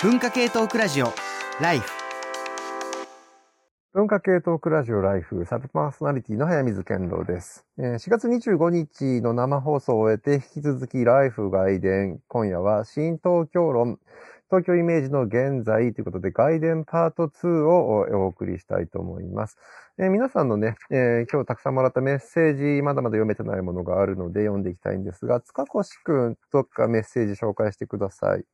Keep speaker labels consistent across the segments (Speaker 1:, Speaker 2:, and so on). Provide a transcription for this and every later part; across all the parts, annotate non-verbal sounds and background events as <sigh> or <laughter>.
Speaker 1: 文化系トークラジオライフ
Speaker 2: 文化系トークラジオライフサブパーソナリティの早水健郎です。4月25日の生放送を終えて引き続きライフ外伝今夜は新東京論東京イメージの現在ということで外伝パート2をお送りしたいと思います。えー皆さんのね、えー今日たくさんもらったメッセージまだまだ読めてないものがあるので読んでいきたいんですが塚越くんどっかメッセージ紹介してください。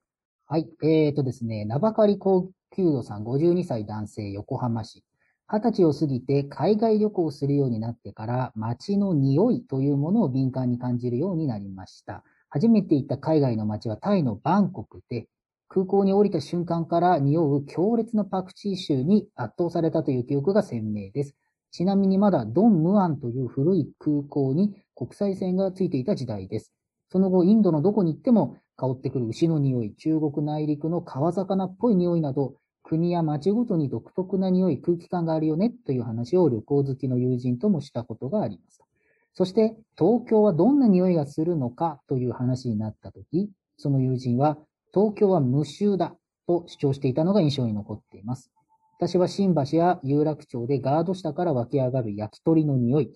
Speaker 3: はい。えーとですね、名ばかり高級度さん、52歳男性、横浜市。20歳を過ぎて海外旅行をするようになってから、街の匂いというものを敏感に感じるようになりました。初めて行った海外の街はタイのバンコクで、空港に降りた瞬間から匂う強烈なパクチー臭に圧倒されたという記憶が鮮明です。ちなみにまだドンムアンという古い空港に国際線がついていた時代です。その後、インドのどこに行っても香ってくる牛の匂い、中国内陸の川魚っぽい匂いなど、国や町ごとに独特な匂い、空気感があるよねという話を旅行好きの友人ともしたことがあります。そして、東京はどんな匂いがするのかという話になったとき、その友人は、東京は無臭だと主張していたのが印象に残っています。私は新橋や有楽町でガード下から湧き上がる焼き鳥の匂い、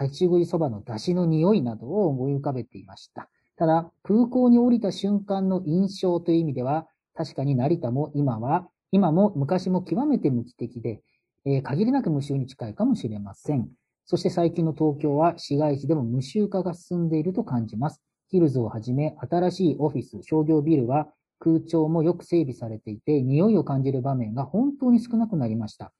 Speaker 3: 立ち食いそばの出汁の匂いなどを思い浮かべていました。ただ、空港に降りた瞬間の印象という意味では、確かに成田も今は、今も昔も極めて無機的で、えー限りなく無臭に近いかもしれません。そして最近の東京は市街地でも無臭化が進んでいると感じます。ヒルズをはじめ、新しいオフィス、商業ビルは空調もよく整備されていて、匂いを感じる場面が本当に少なくなりました。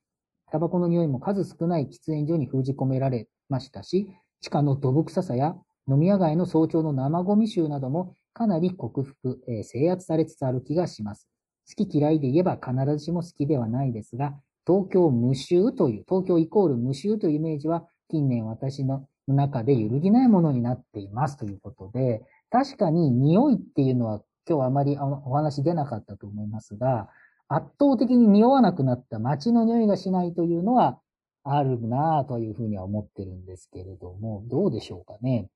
Speaker 3: タバコの匂いも数少ない喫煙所に封じ込められましたし、地下の土木臭さや飲み屋街の早朝の生ゴミ臭などもかなり克服、えー制圧されつつある気がします。好き嫌いで言えば必ずしも好きではないですが、東京無臭という、東京イコール無臭というイメージは近年私の中で揺るぎないものになっていますということで、確かに匂いっていうのは今日あまりお話出なかったと思いますが、圧倒的に匂わなくなった街の匂いがしないというのはあるなぁというふうには思ってるんですけれども、どうでしょうかね。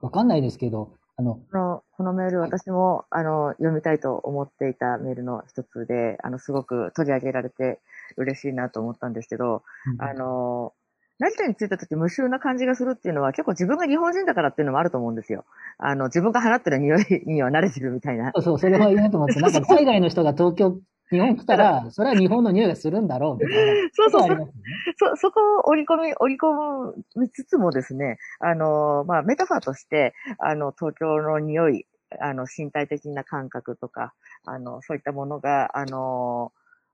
Speaker 3: わかんないですけど、あの、
Speaker 4: このこのメール、私もあの読みたいと思っていたメールの一つで、あのすごく取り上げられて嬉しいなと思ったんですけど、あの成田に着いた時無臭な感じがするっていうのは結構自分が日本人だからっていうのもあると思うんですよ。あの自分が放ってる匂いには慣れてるみたいな。
Speaker 3: そうそう、それは言おうと思って、なんか海外の人が東京、日本来たら、それは日本の匂いがするんだろうみたいな。<laughs>
Speaker 4: そうそう
Speaker 3: ことはありますよね。
Speaker 4: そ、そこを織り込み、織り込みつつもですね、あの、まあ、メタファーとして、あの、東京の匂い、あの、身体的な感覚とか、あの、そういったものが、あの、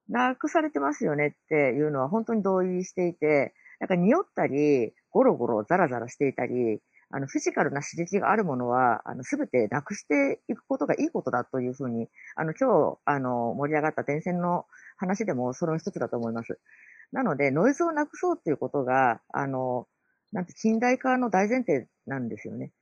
Speaker 4: なくされてますよねっていうのは本当に同意していて、なんか匂ったり、ゴロゴロザラザラしていたり、あの、フィジカルな刺激があるものは、あの、すべてなくしていくことがいいことだというふうに、あの、今日、あの、盛り上がった電線の話でもその一つだと思います。なので、ノイズをなくそうということが、あの、なんて近代化の大前提なんですよね。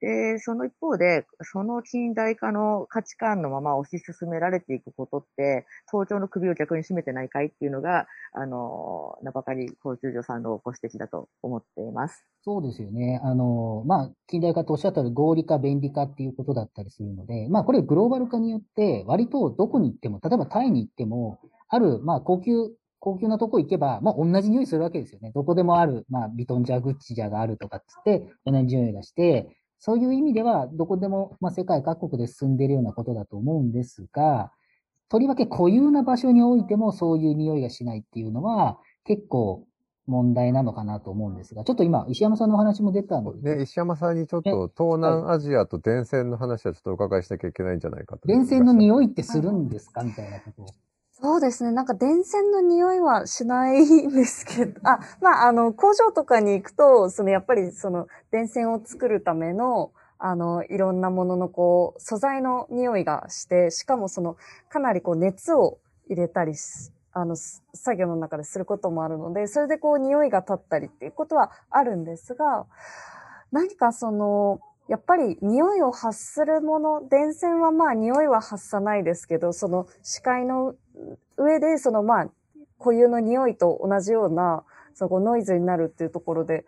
Speaker 4: で、その一方で、その近代化の価値観のまま推し進められていくことって、東京の首を逆に締めてないかいっていうのが、あの、名ばかり高級女さんのご指摘だと思っています。
Speaker 3: そうですよね。あの、まあ、近代化とおっしゃったように合理化、便利化っていうことだったりするので、まあ、これグローバル化によって、割とどこに行っても、例えばタイに行っても、ある、まあ、高級、高級なとこ行けば、まあ、同じ匂いするわけですよね。どこでもある、まあ、ビトンジャ、グッチジャがあるとかっつって、同じ匂いがして、そういう意味では、どこでも、まあ、世界各国で進んでいるようなことだと思うんですが、とりわけ固有な場所においてもそういう匂いがしないっていうのは、結構問題なのかなと思うんですが、ちょっと今、石山さんのお話も出たんで、
Speaker 2: ね、石山さんにちょっと東南アジアと電線の話はちょっとお伺いしなきゃいけないんじゃないかと。
Speaker 3: 電線の匂いってするんですか？みたいなことを。
Speaker 5: そうですね。なんか電線の匂いはしないんですけど、あ、まあ、あの、工場とかに行くと、その、やっぱりその、電線を作るための、あの、いろんなもののこう、素材の匂いがして、しかもその、かなりこう、熱を入れたりし、あの、作業の中ですることもあるので、それでこう、匂いが立ったりっていうことはあるんですが、何かその、やっぱり匂いを発するもの、電線はまあ匂いは発さないですけど、その視界の上で、そのまあ固有の匂いと同じような、そのノイズになるっていうところで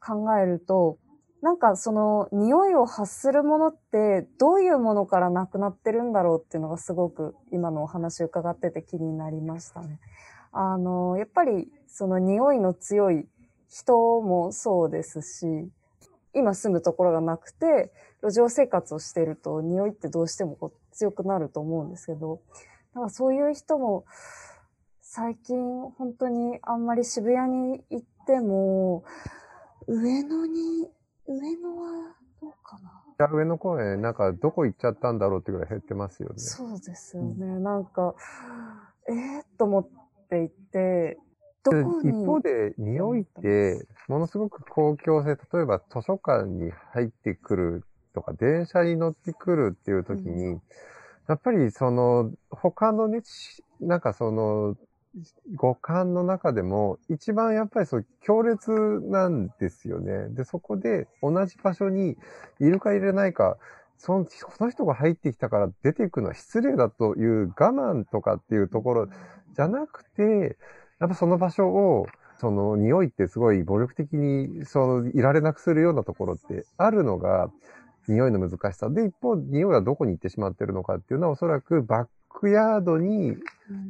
Speaker 5: 考えると、なんかその匂いを発するものってどういうものからなくなってるんだろうっていうのがすごく今のお話伺ってて気になりましたね。あの、やっぱりその匂いの強い人もそうですし、今住むところがなくて、路上生活をしてると匂いってどうしてもこう強くなると思うんですけど、だからそういう人も最近本当にあんまり渋谷に行っても、上野に、上野はどうかな？
Speaker 2: じゃあ上野公園、なんかどこ行っちゃったんだろうってぐらい減ってますよね。
Speaker 5: そうですよね。なんか、ええー、と思っていて、
Speaker 2: 一方で、匂いって、ものすごく公共性、例えば図書館に入ってくるとか、電車に乗ってくるっていう時に、
Speaker 5: う
Speaker 2: やっぱりその、他のね、しなんかその、五感の中でも、一番やっぱりそう、強烈なんですよね。で、そこで同じ場所にいるかいれないか、その、その人が入ってきたから出ていくのは失礼だという我慢とかっていうところじゃなくて、やっぱその場所を、その匂いってすごい暴力的に、その、いられなくするようなところってあるのが、匂いの難しさ。で、一方、匂いはどこに行ってしまってるのかっていうのは、おそらくバックヤードに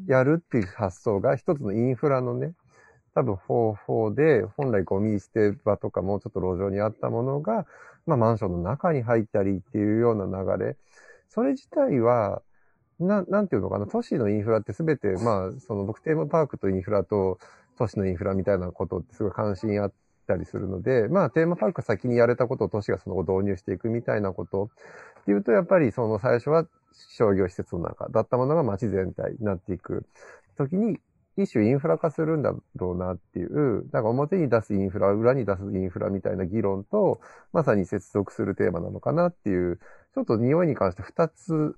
Speaker 2: やるっていう発想が一つのインフラのね、多分方法で、本来ゴミ捨て場とかもうちょっと路上にあったものが、まあマンションの中に入ったりっていうような流れ。それ自体は、な、なんていうのかな、都市のインフラってすべて、まあ、その僕テーマパークとインフラと都市のインフラみたいなことってすごい関心あったりするので、まあテーマパーク先にやれたことを都市がその後導入していくみたいなことっていうと、やっぱりその最初は商業施設の中だったものが街全体になっていく。時に、一種インフラ化するんだろうなっていう、なんか表に出すインフラ、裏に出すインフラみたいな議論と、まさに接続するテーマなのかなっていう、ちょっと匂いに関して二つ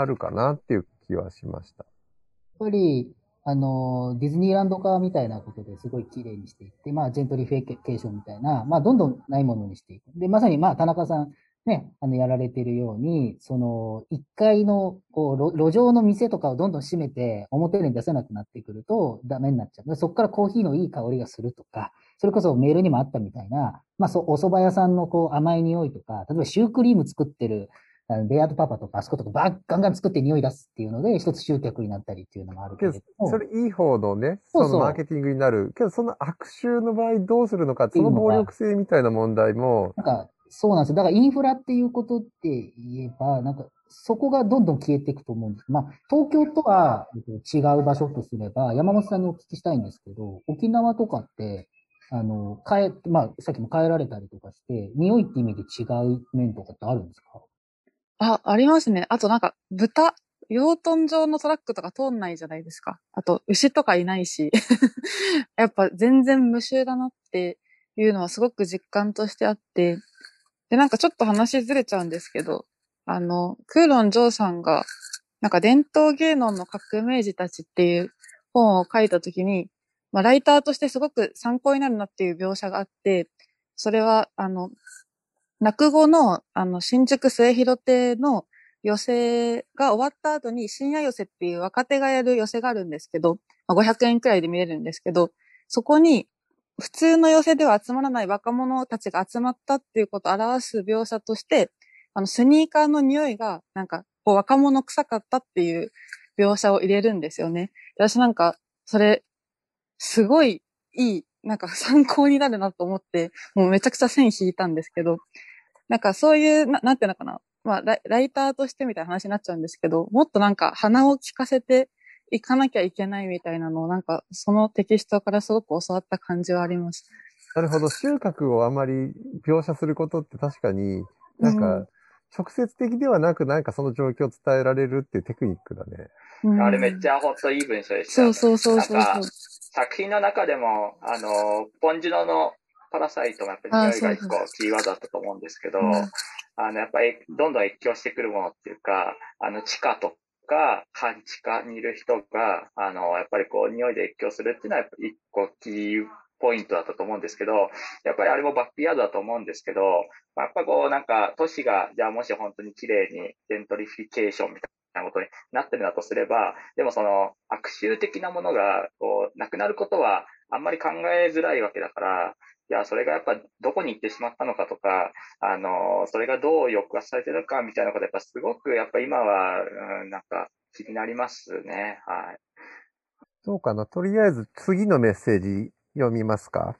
Speaker 2: あるかなっていう気はしました。
Speaker 3: やっぱり、あの、ディズニーランド化みたいなことですごい綺麗にしていって、まあ、ジェントリフィケーションみたいな、まあ、どんどんないものにしていく。で、まさに、まあ、田中さん、ね、あの、やられてるように、その、一階の、こう、路上の店とかをどんどん閉めて、表に出せなくなってくると、ダメになっちゃう。そこからコーヒーのいい香りがするとか、それこそメールにもあったみたいな、まあ、そう、お蕎麦屋さんのこう、甘い匂いとか、例えばシュークリーム作ってる、あのベアードパパとか、あそことかバッガンガン作って匂い出すっていうので、一つ集客になったりっていうのもあるけ
Speaker 2: けど。それいい方のね、
Speaker 3: そ
Speaker 2: のマーケティングになる。けど、その悪臭の場合どうするのか、その暴力性みたいな問題も、
Speaker 3: なんか、そうなんですよ。だからインフラっていうことって言えば、なんか、そこがどんどん消えていくと思うんです。まあ、東京とはえっと違う場所とすれば、山本さんにお聞きしたいんですけど、沖縄とかって、あの、変え、まあ、さっきも変えられたりとかして、匂いって意味で違う面とかってあるんですか？
Speaker 6: あ、ありますね。あとなんか、豚、養豚場のトラックとか通んないじゃないですか。あと、牛とかいないし。<laughs> やっぱ全然無臭だなっていうのはすごく実感としてあって。で、なんかちょっと話ずれちゃうんですけど、あの、クーロン・ジョーさんが、なんか伝統芸能の革命児たちっていう本を書いたときに、まあ、ライターとしてすごく参考になるなっていう描写があって、それは、あの、落語の、あの、新宿末広亭の寄席が終わった後に深夜寄席っていう若手がやる寄席があるんですけど、まあ、500円くらいで見れるんですけど、そこに普通の寄席では集まらない若者たちが集まったっていうことを表す描写として、あの、スニーカーの匂いが、なんか、こう若者臭かったっていう描写を入れるんですよね。私なんか、それ、すごいいい、なんか参考になるなと思って、もうめちゃくちゃ線引いたんですけど、なんかそういう、ななんていうのかな。まあライ、ライターとしてみたいな話になっちゃうんですけど、もっとなんか鼻を聞かせていかなきゃいけないみたいなのを、なんかそのテキストからすごく教わった感じはあります。
Speaker 2: なるほど、収穫をあまり描写することって確かに、なん
Speaker 6: う
Speaker 2: か、直接的ではなく、なんかその状況を伝えられるっていうテクニックだね。
Speaker 6: うん
Speaker 7: あれめっちゃ本当いい文章でしたよね。
Speaker 6: そうそうそうそうそう
Speaker 7: なんか。作品の中でも、あの、ポンジュノのパラサイトがやっぱり匂いが一個キーワードだったと思うんですけど、
Speaker 6: うん。
Speaker 7: あの、やっぱりどんどん越境してくるものっていうか、あの、地下とか、半地下にいる人が、あの、やっぱりこう、匂いで越境するっていうのは、一個キーポイントだったと思うんですけど、やっぱりあれもバックヤードだと思うんですけど、まあやっぱこう、なんか、都市が、じゃあもし本当に綺麗にジェントリフィケーションみたいなことになってるんだとすれば、でもその、悪臭的なものが、こう、なくなることは、あんまり考えづらいわけだから、じゃあ、それがやっぱどこに行ってしまったのかとか、あの、それがどう抑圧されてるかみたいなことやっぱすごく、やっぱ今は、うん、なんか気になりますね。はい。
Speaker 2: そうかな。とりあえず次のメッセージ読みますか。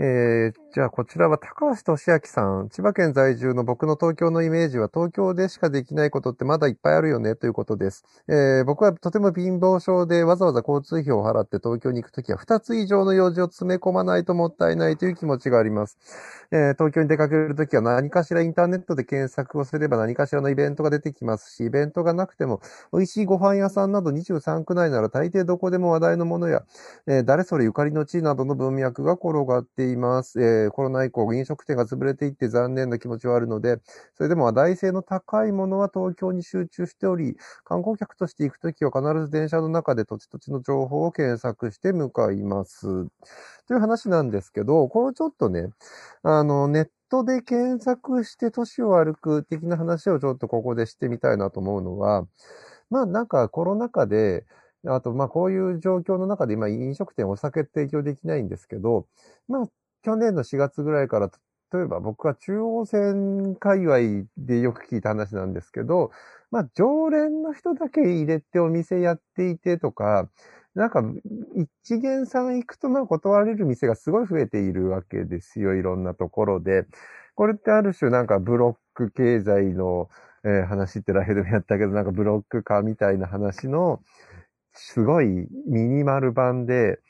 Speaker 2: えー、じゃあこちらは高橋俊明さん。千葉県在住の僕の東京のイメージは東京でしかできないことってまだいっぱいあるよねということです。えー、僕はとても貧乏症でわざわざ交通費を払って東京に行くときは2つ以上の用事を詰め込まないともったいないという気持ちがあります。えー、東京に出かけるときは何かしらインターネットで検索をすれば何かしらのイベントが出てきますし、イベントがなくても美味しいご飯屋さんなど23区内なら大抵どこでも話題のものや、えー、誰それゆかりの地などの文脈が転がっています。えーコロナ以降飲食店が潰れていって残念な気持ちはあるので、それでも話題性の高いものは東京に集中しており、観光客として行くときは必ず電車の中で土地土地の情報を検索して向かいます。という話なんですけど、これちょっとね、あの、ネットで検索して都市を歩く的な話をちょっとここでしてみたいなと思うのは、まあなんかコロナ禍で、あとまあこういう状況の中で今飲食店お酒提供できないんですけど、まあ去年の4月ぐらいから、例えば僕は中央線界隈でよく聞いた話なんですけど、まあ常連の人だけ入れてお店やっていてとか、なんか一元さん行くとまあ断れる店がすごい増えているわけですよ、いろんなところで。これってある種なんかブロック経済の、えー話ってライフでもやったけど、なんかブロック化みたいな話の、すごいミニマル版で、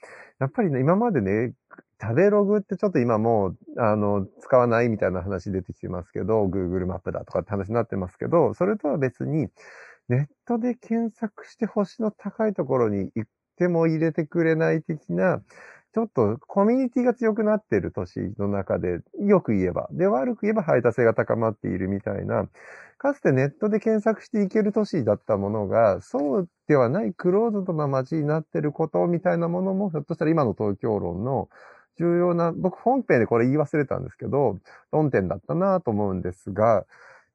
Speaker 2: やっぱりね、今までね、食べログってちょっと今もう、あの、使わないみたいな話出てきてますけど、Google マップだとかって話になってますけど、それとは別に、ネットで検索して星の高いところに行っても入れてくれない的な、ちょっとコミュニティが強くなっている都市の中で、よく言えば、で、悪く言えば排他性が高まっているみたいな、かつてネットで検索していける都市だったものが、そうではないクローズドな街になっていることみたいなものも、ひょっとしたら今の東京論の重要な、僕本編でこれ言い忘れたんですけど、論点だったなと思うんですが、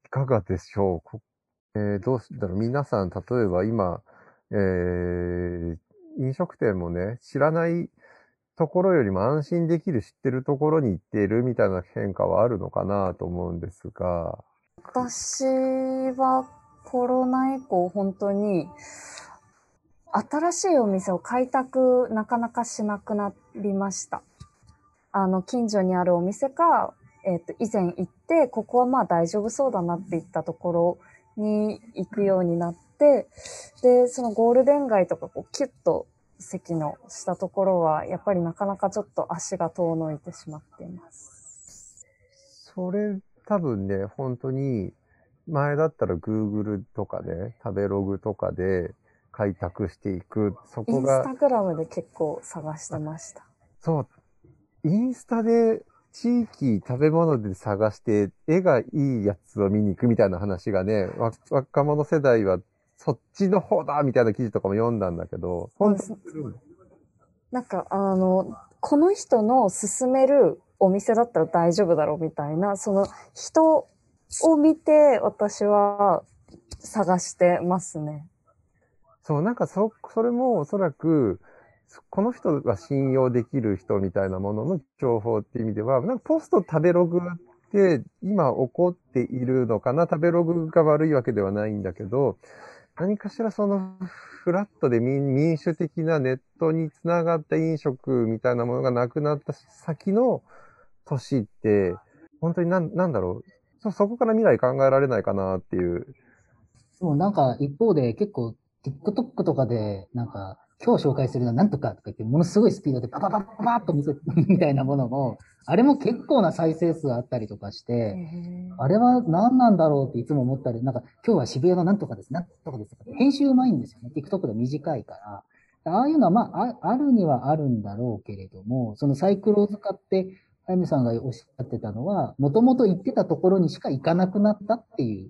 Speaker 2: いかがでしょう？えーどうしだろう？皆さん、例えば今、えー飲食店もね、知らないところよりも安心できる知ってるところに行っているみたいな変化はあるのかなと思うんですが、
Speaker 5: 私はコロナ以降本当に新しいお店を開拓なかなかしなくなりました。あの、近所にあるお店か、えっ、と、以前行って、ここはまあ大丈夫そうだなって言ったところに行くようになって、で、そのゴールデン街とかこうキュッと席のしたところは、やっぱりなかなかちょっと足が遠のいてしまっています。
Speaker 2: それ多分ね、本当に、前だったら Google とかで、食べログとかで開拓していく。そこが
Speaker 5: インスタ、グラムで結構探してました。
Speaker 2: そう、インスタで地域食べ物で探して、絵がいいやつを見に行くみたいな話がね、わ若者世代はそっちの方だみたいな記事とかも読んだんだけど、本当に
Speaker 5: なんか、あの、この人の勧めるお店だったら大丈夫だろうみたいな、その人を見て私は探してますね。
Speaker 2: そう、なんかそ、それもおそらく、この人が信用できる人みたいなものの情報っていう意味では、なんかポスト食べログって今起こっているのかな？食べログが悪いわけではないんだけど、何かしらそのフラットで民民主的なネットにつながった飲食みたいなものがなくなった先の都市って、本当になんなんだろう？そ、そこから未来考えられないかなっていう。
Speaker 3: そう、なんか一方で結構 TikTok とかで、なんか今日紹介するのはなんとかとか言って、ものすごいスピードでパパパパパッと見せ、みたいなものも、あれも結構な再生数あったりとかして、あれは何なんだろうっていつも思ったり、なんか今日は渋谷のなんとかです、なんとかですとか編集うまいんですよね。TikTok で短いから。ああいうのはまあ、ああるにはあるんだろうけれども、そのサイクルを使って、あやみさんがおっしゃってたのは、もともと行ってたところにしか行かなくなったっていう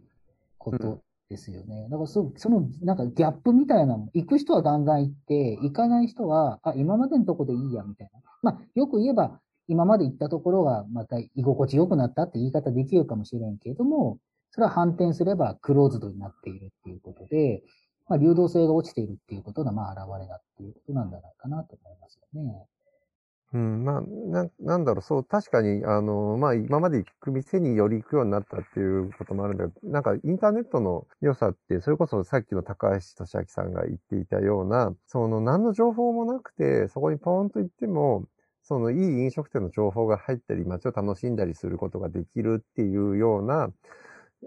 Speaker 3: ことですよね。だからその、なんかギャップみたいなの、行く人はガンガン行って、行かない人は、あ、今までのとこでいいや、みたいな。まあ、よく言えば、今まで行ったところがまた居心地良くなったって言い方できるかもしれんけれども、それは反転すればクローズドになっているっていうことで、まあ、流動性が落ちているっていうことが、まあ、現れだっていうことなんじゃないかなと思いますよね。
Speaker 2: うん、まあ、な、なんだろう、そう、確かに、あの、まあ、今まで行く店により行くようになったっていうこともあるんだけど、なんか、インターネットの良さって、それこそさっきの高橋俊明さんが言っていたような、その、何の情報もなくて、そこにポーンと行っても、その、いい飲食店の情報が入ったり、街を楽しんだりすることができるっていうような、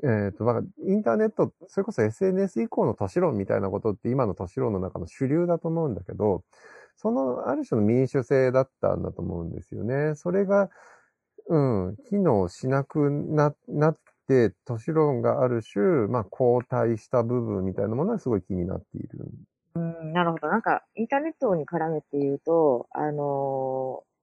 Speaker 2: えっ、と、まあ、インターネット、それこそ SNS 以降の都市論みたいなことって今の都市論の中の主流だと思うんだけど、そのある種の民主性だったんだと思うんですよね。それが、うん、機能しなくな、なって、都市論がある種、まあ、後退した部分みたいなものはすごい気になっている。
Speaker 4: うん、なるほど。なんか、インターネットに絡めて言うと、あのー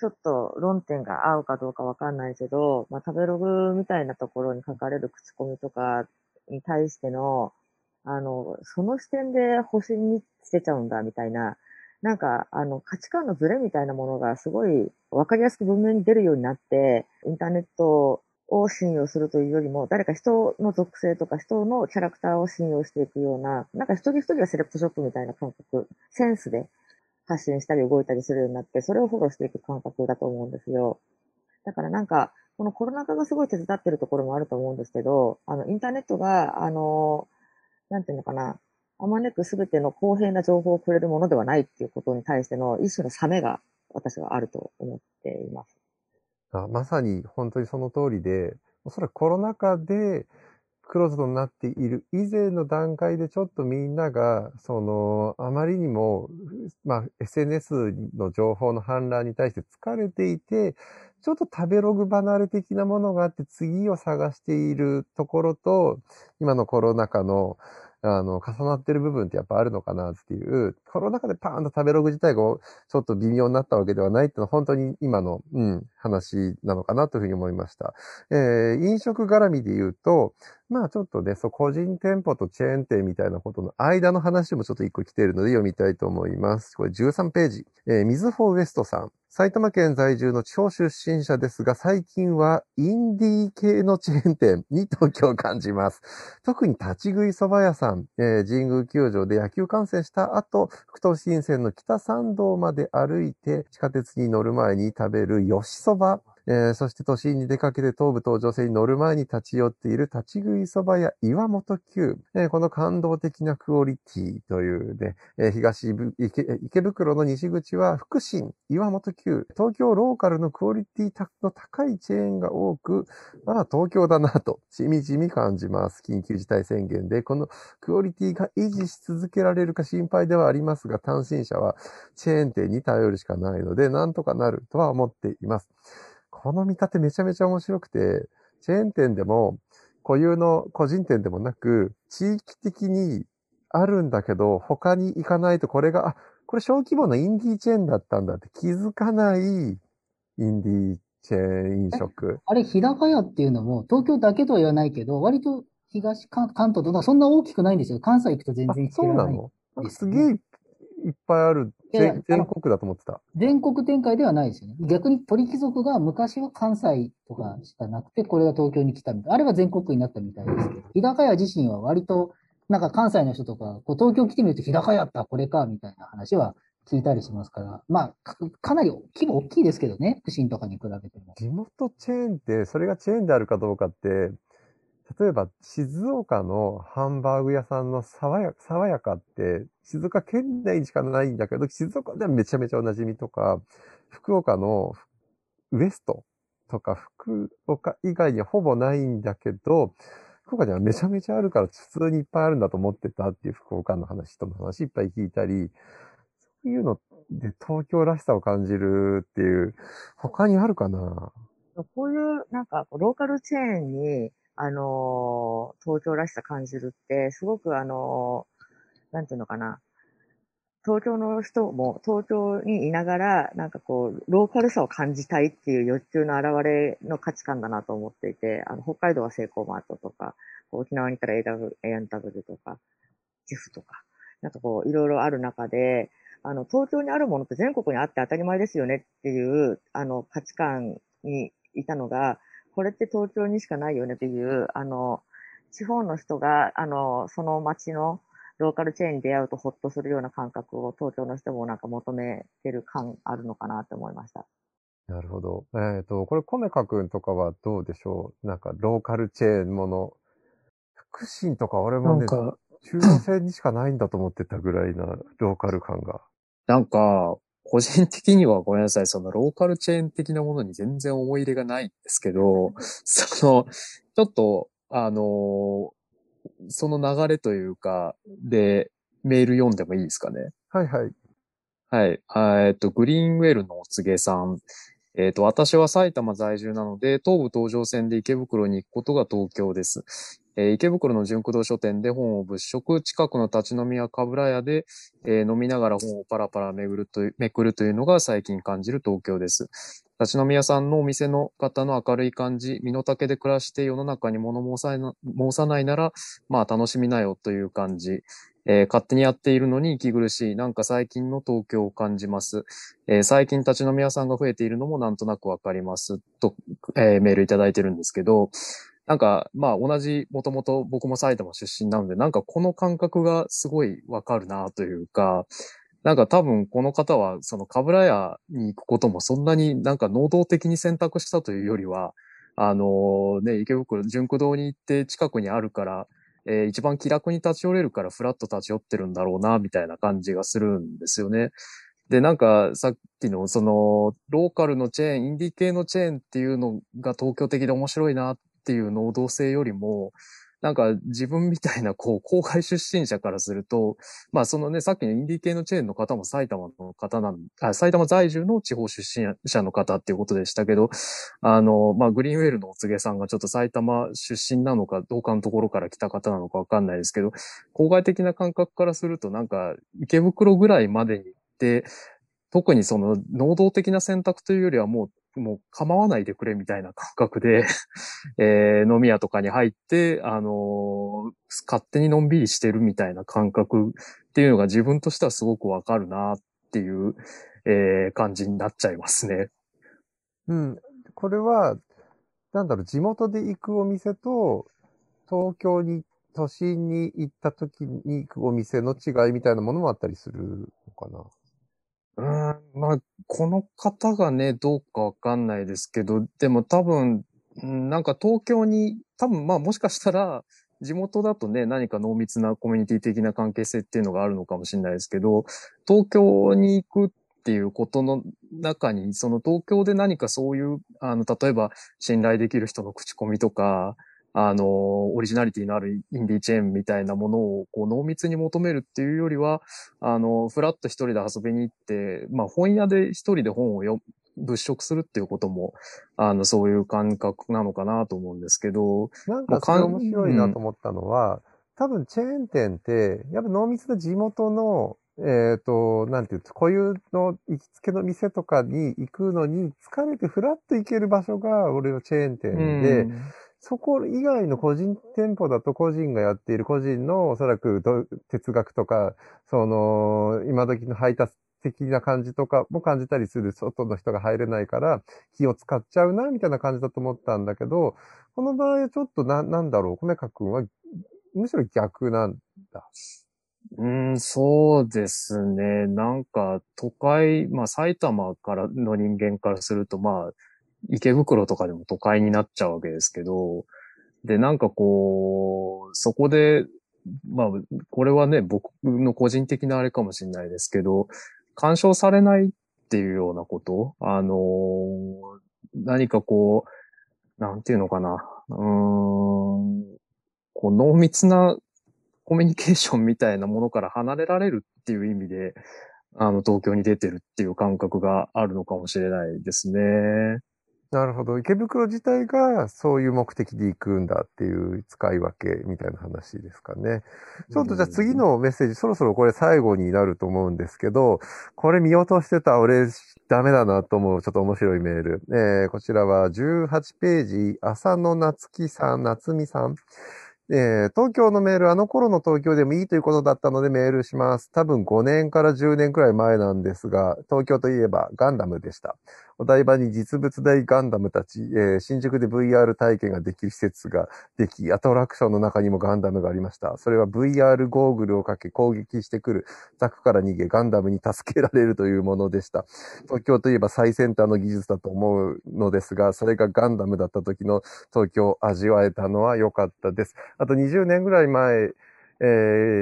Speaker 4: ちょっと論点が合うかどうかわかんないけど、まあ、食べログみたいなところに書かれる口コミとかに対しての、あの、その視点で星につけちゃうんだみたいな、なんか、あの、価値観のズレみたいなものがすごいわかりやすく文面に出るようになって、インターネットを信用するというよりも、誰か人の属性とか人のキャラクターを信用していくような、なんか一人一人がセレクトショップみたいな感覚、センスで発信したり動いたりするようになって、それをフォローしていく感覚だと思うんですよ。だからなんか、このコロナ禍がすごい手伝ってるところもあると思うんですけど、あの、インターネットが、あの、なんていうのかな、あまねくすべての公平な情報をくれるものではないっていうことに対しての一種の冷めが私はあると思っています。
Speaker 2: あまさに本当にその通りで、おそらくコロナ禍でクローズドになっている以前の段階でちょっとみんなが、その、あまりにも、まあ、SNS の情報の氾濫に対して疲れていて、ちょっと食べログ離れ的なものがあって次を探しているところと、今のコロナ禍の、あの、重なってる部分ってやっぱあるのかなっていう、コロナ禍でパーンと食べログ自体がちょっと微妙になったわけではないっていうのは本当に今の、うん、話なのかなというふうに思いました。えー飲食絡みで言うと、まあちょっとね、そう、個人店舗とチェーン店みたいなことの間の話もちょっと一個来ているので読みたいと思います。これ13ページ。えー、みずほウエストさん。埼玉県在住の地方出身者ですが、最近はインディー系のチェーン店に東京を感じます。<laughs> 特に立ち食い蕎麦屋さん、えー神宮球場で野球観戦した後、福東新線の北参道まで歩いて地下鉄に乗る前に食べる吉蕎麦、えーそして都心に出かけて東武東上線に乗る前に立ち寄っている立ち食い蕎麦屋岩本九、えーこの感動的なクオリティというね、えー東池袋の西口は福神岩本九、東京ローカルのクオリティの高いチェーンが多く、まあ東京だなと、しみじみ感じます。緊急事態宣言で、このクオリティが維持し続けられるか心配ではありますが、単身者はチェーン店に頼るしかないので、なんとかなるとは思っています。この見立てめちゃめちゃ面白くて、チェーン店でも固有の個人店でもなく、地域的にあるんだけど、他に行かないとこれが、あ、これ小規模なインディーチェーンだったんだって気づかないインディーチェーン飲食。
Speaker 3: あれ、日高屋っていうのも、東京だけとは言わないけど、割と東関、関東とかそんな大きくないんですよ。関西行くと全
Speaker 2: あ
Speaker 3: 然、知
Speaker 2: そう
Speaker 3: らな
Speaker 2: の
Speaker 3: す
Speaker 2: げえいっぱいある。全全国だと思ってた。
Speaker 3: 全国展開ではないですよね。逆に鳥貴族が昔は関西とかしかなくて、これが東京に来たみたい。あれは全国になったみたいですけど、日高屋自身は割と、なんか関西の人とか、こう東京来てみると日高屋ったこれか、みたいな話は聞いたりしますから、まあ、かかなり規模大きいですけどね、福神とかに比べても。
Speaker 2: 地元チェーンって、それがチェーンであるかどうかって、例えば静岡のハンバーグ屋さんの爽や爽やかって、静岡県内にしかないんだけど、静岡ではめちゃめちゃおなじみとか、福岡のウエストとか福岡以外にはほぼないんだけど、福岡にはめちゃめちゃあるから普通にいっぱいあるんだと思ってたっていう福岡の話、人の話いっぱい聞いたり、そういうので東京らしさを感じるっていう、他にあるかな？
Speaker 4: こういう、なんか、ローカルチェーンに、あのー東京らしさ感じるって、すごくあのーなんていうのかな。東京の人も東京にいながら、なんかこう、ローカルさを感じたいっていう欲求の表れの価値観だなと思っていて、あの、北海道はセイコーマートとか、沖縄にいたら AW、A&W とか、ジェフとか、なんかこう、いろいろある中で、あの、東京にあるものって全国にあって当たり前ですよねっていう、あの、価値観にいたのが、これって東京にしかないよねっていう、あの、地方の人が、あの、その街の、ローカルチェーンに出会うとほっとするような感覚を東京の人もなんか求めてる感あるのかなって思いました。
Speaker 2: なるほど。えっ、と、これ、コメカ君とかはどうでしょう？なんか、ローカルチェーンもの。福神とか俺もね、
Speaker 8: なんか、
Speaker 2: 中央線にしかないんだと思ってたぐらいなローカル感が。
Speaker 8: なんか、個人的にはごめんなさい、そのローカルチェーン的なものに全然思い入れがないんですけど、その、ちょっと、あのーその流れというか、で、メール読んでもいいですかね？
Speaker 2: はいはい。
Speaker 8: はい。あえっと、グリーンウェルのお告げさん。えっと、私は埼玉在住なので、東武東上線で池袋に行くことが東京です。えー池袋の純駆動書店で本を物色、近くの立ち飲み屋かぶら屋で、えー飲みながら本をパラパラ巡ると、めくるというのが最近感じる東京です。立ち飲み屋さんのお店の方の明るい感じ、身の丈で暮らして世の中に物申さな申さないなら、まあ楽しみなよという感じ。えー勝手にやっているのに息苦しい。なんか最近の東京を感じます。えー最近立ち飲み屋さんが増えているのもなんとなくわかります。と、えーメールいただいてるんですけど、なんか、まあ同じ、もともと僕も埼玉出身なので、なんかこの感覚がすごいわかるなというか、なんか多分この方は、そのかぶら屋に行くこともそんなになんか能動的に選択したというよりは、あのね、池袋、純駆動に行って近くにあるから、えー一番気楽に立ち寄れるからフラッと立ち寄ってるんだろうな、みたいな感じがするんですよね。で、なんかさっきのその、ローカルのチェーン、インディ系のチェーンっていうのが東京的で面白いなっっていう能動性よりも、なんか自分みたいなこう、郊外出身者からすると、まあそのね、さっきのインディー系のチェーンの方も埼玉の方なん、あ埼玉在住の地方出身者の方っていうことでしたけど、あの、まあグリーンウェルのお告げさんがちょっと埼玉出身なのかどうかのところから来た方なのかわかんないですけど、郊外的な感覚からするとなんか池袋ぐらいまでに行って、特にその能動的な選択というよりはもう、もう構わないでくれみたいな感覚で、<laughs> えー飲み屋とかに入って、あのー勝手にのんびりしてるみたいな感覚っていうのが自分としてはすごくわかるなっていう、えー感じになっちゃいますね。
Speaker 2: うん。これは、なんだろう、地元で行くお店と、東京に、都心に行った時に行くお店の違いみたいなものもあったりするのかな。
Speaker 8: うん、まあ、この方がね、どうかわかんないですけど、でも多分、なんか東京に、多分まあもしかしたら、地元だとね、何か濃密なコミュニティ的な関係性っていうのがあるのかもしれないですけど、東京に行くっていうことの中に、その東京で何かそういう、あの、例えば信頼できる人の口コミとか、あの、オリジナリティのあるインディーチェーンみたいなものをこう濃密に求めるっていうよりは、あの、フラッと一人で遊びに行って、まあ本屋で一人で本を読物色するっていうことも、あの、そういう感覚なのかなと思うんですけど、
Speaker 2: なん
Speaker 8: まあ
Speaker 2: かそれ面白いなと思ったのは、多分チェーン店って、やっぱ濃密な地元の、えっ、と、なんていうと、固有の行きつけの店とかに行くのに疲れてフラッと行ける場所が俺のチェーン店で、
Speaker 8: うん
Speaker 2: そこ以外の個人店舗だと個人がやっている個人のおそらく哲学とか、その、今時の配達的な感じとかも感じたりする外の人が入れないから気を使っちゃうな、みたいな感じだと思ったんだけど、この場合はちょっとな、なんだろう、米川くんはむしろ逆なんだ。
Speaker 8: うん、そうですね。なんか、都会、まあ、埼玉からの人間からすると、まあ、池袋とかでも都会になっちゃうわけですけど、で、なんかこう、そこで、まあ、これはね、僕の個人的なあれかもしれないですけど、干渉されないっていうようなこと、あのー何かこう、なんていうのかな、うーん、こう濃密なコミュニケーションみたいなものから離れられるっていう意味で、あの、東京に出てるっていう感覚があるのかもしれないですね。
Speaker 2: なるほど。池袋自体がそういう目的で行くんだっていう使い分けみたいな話ですかね。ちょっとじゃあ次のメッセージ、そろそろこれ最後になると思うんですけど、これ見落としてた俺ダメだなと思うちょっと面白いメール。えーこちらは18ページ、浅野夏樹さん、夏美さん。えー東京のメール、あの頃の東京でもいいということだったのでメールします。多分5年から10年くらい前なんですが、東京といえばガンダムでした。お台場に実物大ガンダムたち、えー新宿で VR 体験ができる施設ができ、アトラクションの中にもガンダムがありました。それは VR ゴーグルをかけ攻撃してくるザクから逃げガンダムに助けられるというものでした。東京といえば最先端の技術だと思うのですが、それがガンダムだった時の東京を味わえたのは良かったです。あと20年ぐらい前、え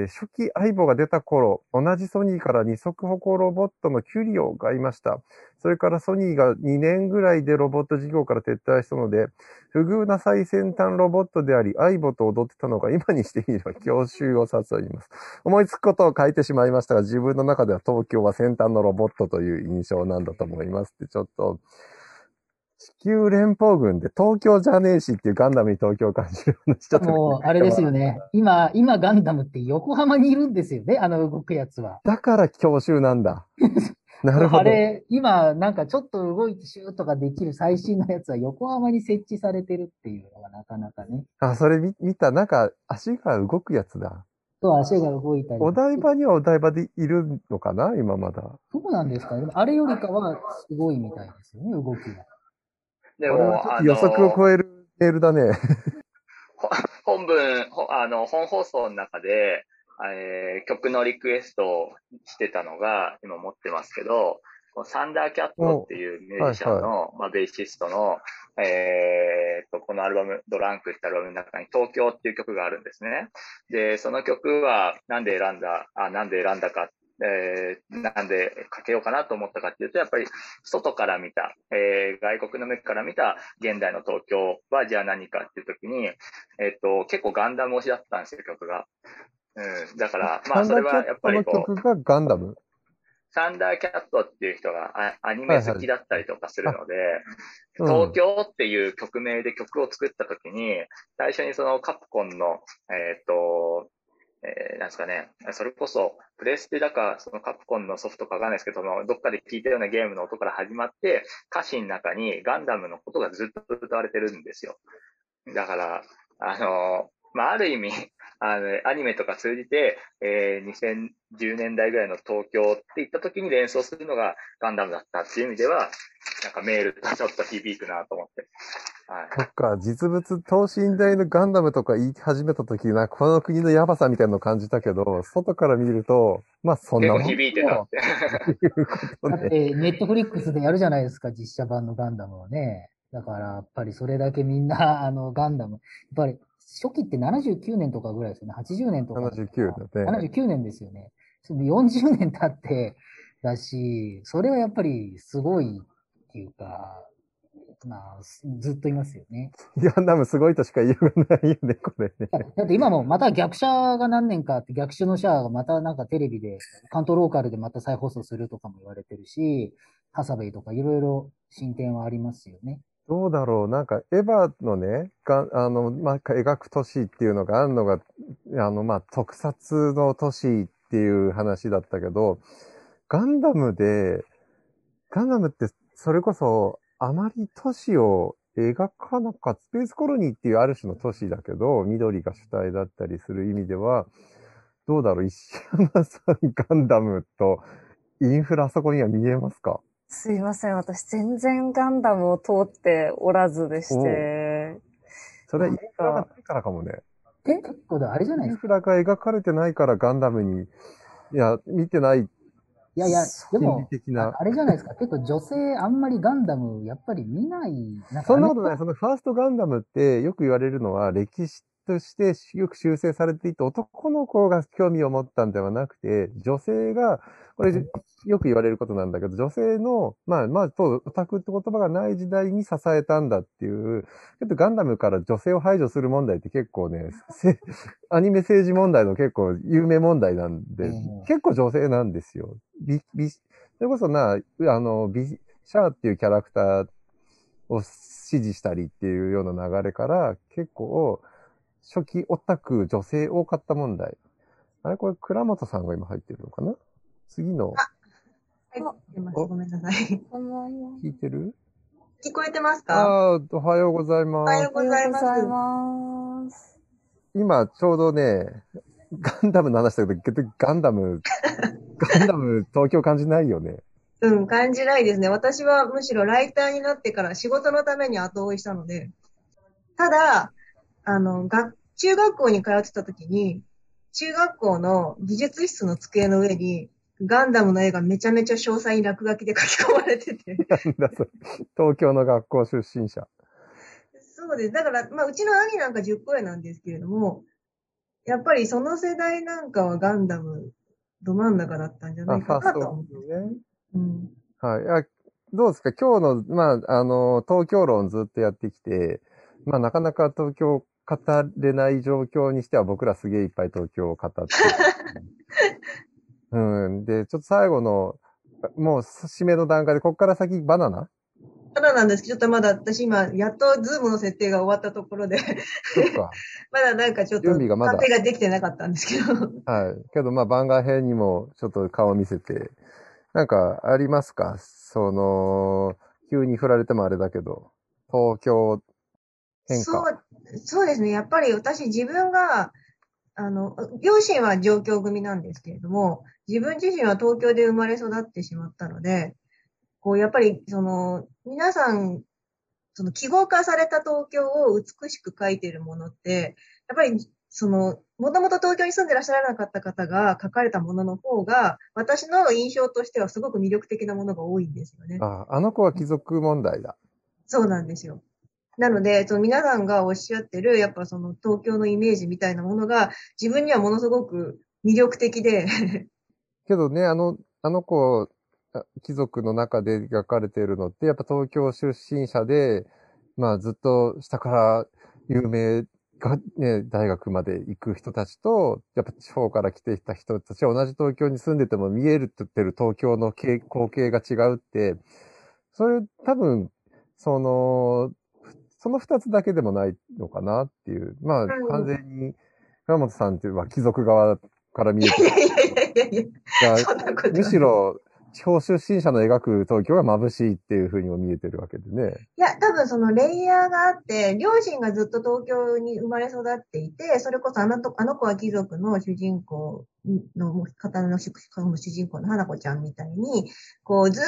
Speaker 2: ー初期相棒が出た頃、同じソニーから二足歩行ロボットのキュリオがいました。それからソニーが2年ぐらいでロボット事業から撤退したので、不遇な最先端ロボットであり、相棒と踊ってたのが今にしてみれば郷愁を誘います。思いつくことを書いてしまいましたが、自分の中では東京は先端のロボットという印象なんだと思いますって、ちょっと、地球連邦軍で東京じゃねえしっていうガンダムに東京を感じる話、ちょっと
Speaker 3: もう、あれですよね。今、今ガンダムって横浜にいるんですよね、あの動くやつは。
Speaker 2: だから郷愁なんだ。<laughs> なるほど。
Speaker 3: あれ、今、なんかちょっと動いてシューとかできる最新のやつは横浜に設置されてるっていうのがなかなかね。
Speaker 2: あ、それ見見た。なんか足が動くやつだ。
Speaker 3: そう、足が動いたり。
Speaker 2: お台場にはお台場でいるのかな？今まだ。
Speaker 3: そうなんですか？あれよりかはすごいみたいですよね、動きが。
Speaker 7: でも、
Speaker 2: 予測を
Speaker 7: の、
Speaker 2: 超えるメールだね。<laughs>
Speaker 7: 本文、ほあの、本放送の中で、えー曲のリクエストをしてたのが、今持ってますけど、サンダーキャットっていうミュージシャンの、まあ、ベーシストの、えーっと、このアルバム、ドランクってアルバムの中に東京っていう曲があるんですね。で、その曲はなんで選んだ、あ、なんで選んだか、えーなんでかけようかなと思ったかっていうと、やっぱり外から見た、えー外国の目から見た現代の東京はじゃあ何かっていう時に、えっと、結構ガンダム推しだったんですよ、曲が。うん。だから、まあ、それはやっぱりこう、
Speaker 2: 曲がガンダム？
Speaker 7: サンダーキャットっていう人があアニメ好きだったりとかするので、
Speaker 2: うん
Speaker 7: 東京っていう曲名で曲を作った時に、最初にそのカプコンの、えっ、と、えーなんですかね、それこそ、プレステだか、そのカプコンのソフトかわかんないですけど、そのどっかで聞いたようなゲームの音から始まって、歌詞の中にガンダムのことがずっと歌われてるんですよ。だから、あのまあ、ある意味、あの、アニメとか通じて、えー2010年代ぐらいの東京って言った時に連想するのがガンダムだったっていう意味では、なんかメールとちょっと響くなと思って。はい。
Speaker 2: そっか、実物、等身大のガンダムとか言い始めた時な、この国のヤバさみたいなのを感じたけど、外から見ると、まあそんなもん。
Speaker 7: 結構響いてたって。
Speaker 3: だって、ネットフリックスでやるじゃないですか、実写版のガンダムをね。だから、やっぱりそれだけみんな、<laughs> あの、ガンダム。やっぱり、初期って79年とかぐらいですよね。80年とか。
Speaker 2: 79だね。
Speaker 3: 79年ですよね。その40年経ってだし、それはやっぱりすごいっていうか、まあ、すずっといますよね。
Speaker 2: ガンダムすごいとしか言いようがないよね、これね。<laughs>
Speaker 3: だって今もまた逆者が何年かあって、逆襲のシャアがまたなんかテレビで、関東ローカルでまた再放送するとかも言われてるし、ハサベイとかいろいろ進展はありますよね。
Speaker 2: どうだろうなんか、エヴァのね、が、あの、まあ、描く都市っていうのがあるのが、あの、まあ、特撮の都市っていう話だったけど、ガンダムで、ガンダムって、それこそ、あまり都市を描かなかった、スペースコロニーっていうある種の都市だけど、緑が主体だったりする意味では、どうだろう石山さん、ガンダムと、インフラあそこには見えますか？
Speaker 5: すいません。私全然ガンダムを通っておらずでして。
Speaker 2: それはインフラがないからかもね。
Speaker 3: で、結構だあれじゃない
Speaker 2: イン
Speaker 3: ですか？
Speaker 2: フラが描かれてないからガンダムに、いや、見てない、
Speaker 3: いやいや、でも、あ。あれじゃないですか。結構女性あんまりガンダムやっぱり見ない。なんか
Speaker 2: そんなことない。そのファーストガンダムってよく言われるのは歴史としてよく修正されていて男の子が興味を持ったんではなくて、女性が、これよく言われることなんだけど、女性の、まあまあ、とオタクって言葉がない時代に支えたんだっていう、ちょっとガンダムから女性を排除する問題って結構ね、せ <laughs> アニメ政治問題の結構有名問題なんで、
Speaker 3: うん
Speaker 2: 結構女性なんですよ。ビビそれこそな、あの、ビシャーっていうキャラクターを支持したりっていうような流れから、結構、初期オタク女性多かった問題。あれ？これ、倉本さんが今入ってるのかな？次の、
Speaker 9: はい、出ます。ごめんなさい。
Speaker 5: こんばんは。
Speaker 2: 聞いてる？
Speaker 9: 聞こえてますか？
Speaker 2: ああ、おはようございます
Speaker 9: おはよう。ございます。
Speaker 5: おはようございます。
Speaker 2: 今、ちょうどね、ガンダムの話だけど、ガンダム、<laughs> ガンダム、東京感じないよね。
Speaker 9: うん、感じないですね。私はむしろライターになってから仕事のために後追いしたので、ただ、あの、学、中学校に通ってた時に、中学校の美術室の机の上に、ガンダムの絵がめちゃめちゃ詳細に落書きで書き込まれてて。
Speaker 2: なんだそれ東京の学校出身者。
Speaker 9: そうです。だから、まあ、うちの兄なんか10個上なんですけれども、やっぱりその世代なんかはガンダムど真ん中だったんじゃな
Speaker 2: あ、
Speaker 9: いかなと思う。
Speaker 2: ね。
Speaker 9: うん。
Speaker 2: はい。あどうですか？今日の、まあ、あの、東京論ずっとやってきて、まあ、なかなか東京語れない状況にしては僕らすげえいっぱい東京を語って。<laughs> うん。で、ちょっと最後の、もう締めの段階で、こっから先バナナ？
Speaker 9: ただなんですけど、ちょっとまだ私今、やっとズームの設定が終わったところで。<laughs> まだなんかちょっと、
Speaker 2: 準備がまだ
Speaker 9: ができてなかったんですけど。
Speaker 2: はい。けど、まあ、番外編にもちょっと顔見せて、なんかありますか？その、急に振られてもあれだけど、東京変
Speaker 9: そ
Speaker 2: 化。
Speaker 9: う、そうですね。やっぱり私自分が、あの、両親は上京組なんですけれども、自分自身は東京で生まれ育ってしまったので、こう、やっぱり、その、皆さん、その記号化された東京を美しく描いているものって、やっぱり、その、もともと東京に住んでらっしゃらなかった方が書かれたものの方が、私の印象としてはすごく魅力的なものが多いんですよね。
Speaker 2: あ、あの子は貴族問題だ。
Speaker 9: そうなんですよ。なので、その皆さんがおっしゃってる、やっぱその東京のイメージみたいなものが、自分にはものすごく魅力的で、
Speaker 2: けどね、あの、あの子、貴族の中で描かれているのって、やっぱ東京出身者で、まあずっと下から有名が、ね、大学まで行く人たちと、やっぱ地方から来てきた人たちは同じ東京に住んでても見えるって言ってる東京の光景が違うって、それ多分、その、その二つだけでもないのかなっていう。まあ
Speaker 9: うん
Speaker 2: 完全に、倉本さんっていうのは貴族側から見えて
Speaker 9: いやいやいやいやいや、
Speaker 2: むしろ、地方出身者の描く東京が眩しいっていう風にも見えてるわけでね。
Speaker 9: いや、多分そのレイヤーがあって、両親がずっと東京に生まれ育っていて、それこそあのとあの子は貴族の主人公の方の主主人公の花子ちゃんみたいに、こうずーっ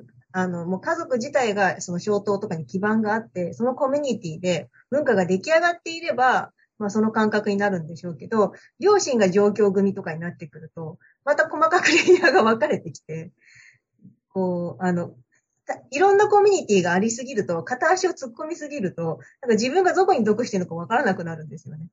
Speaker 9: と、あの、もう家族自体がその小党とかに基盤があって、そのコミュニティで文化が出来上がっていれば、まあその感覚になるんでしょうけど、両親が上京組とかになってくると、また細かくレイヤーが分かれてきて、こう、あの、たいろんなコミュニティがありすぎると、片足を突っ込みすぎると、なんか自分がどこに属してるのか分からなくなるんですよね。